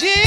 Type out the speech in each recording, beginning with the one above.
is.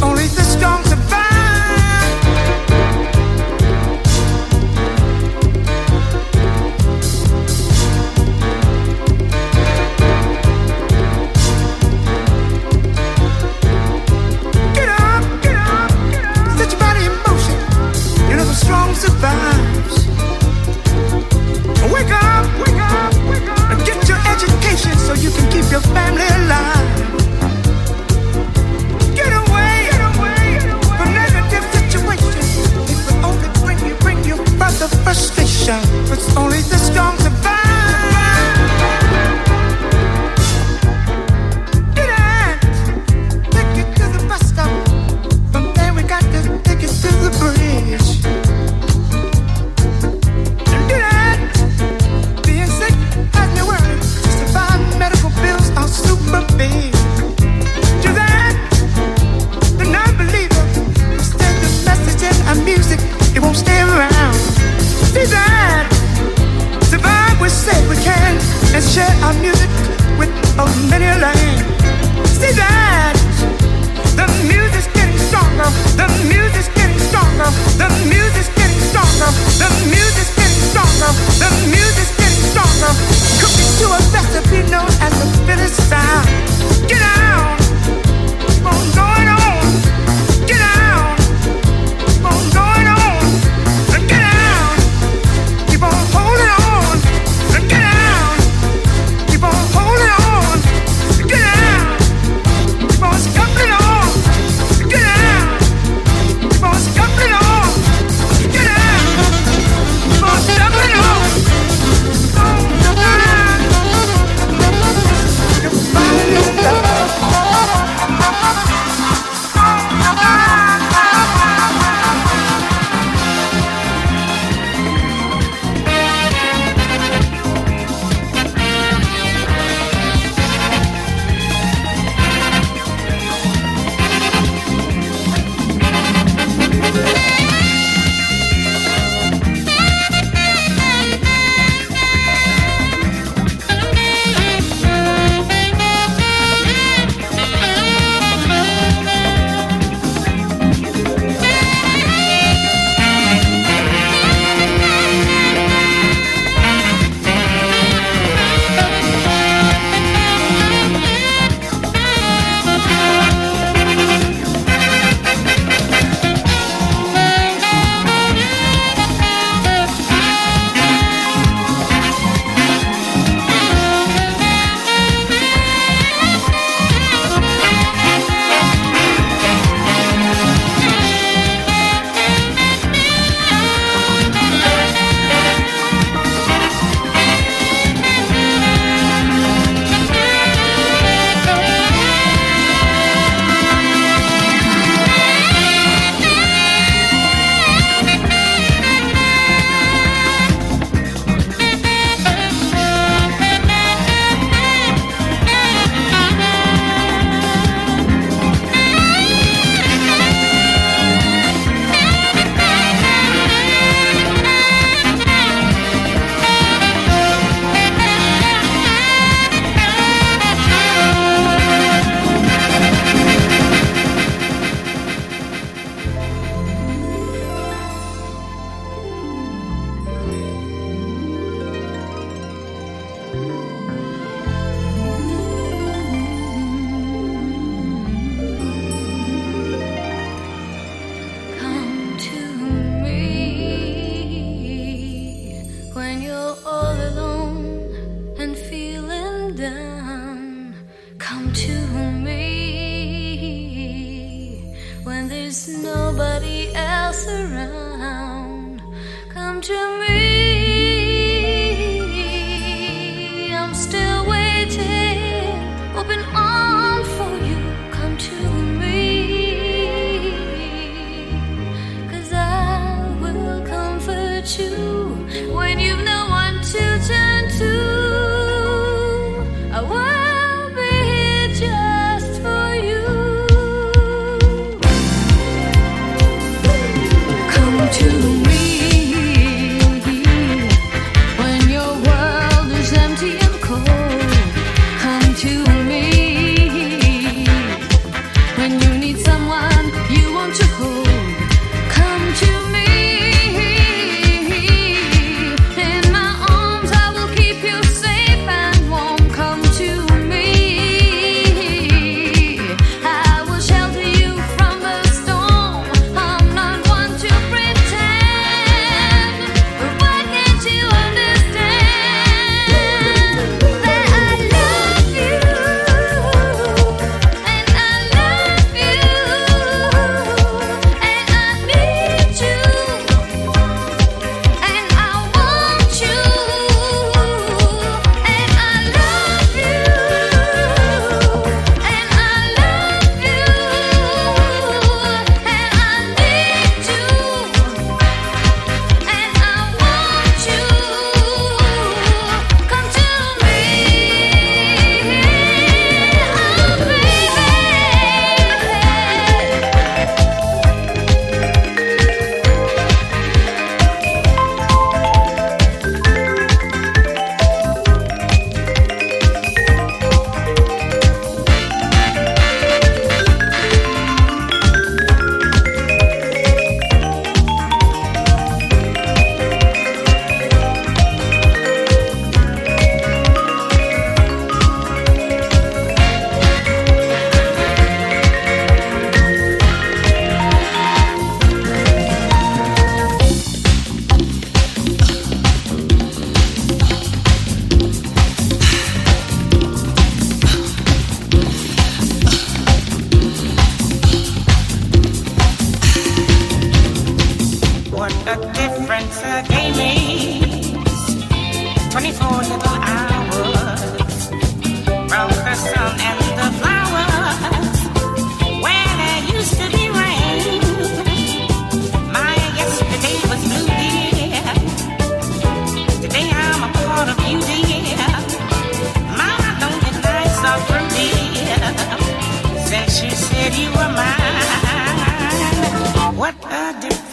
Only the strong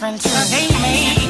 a difference a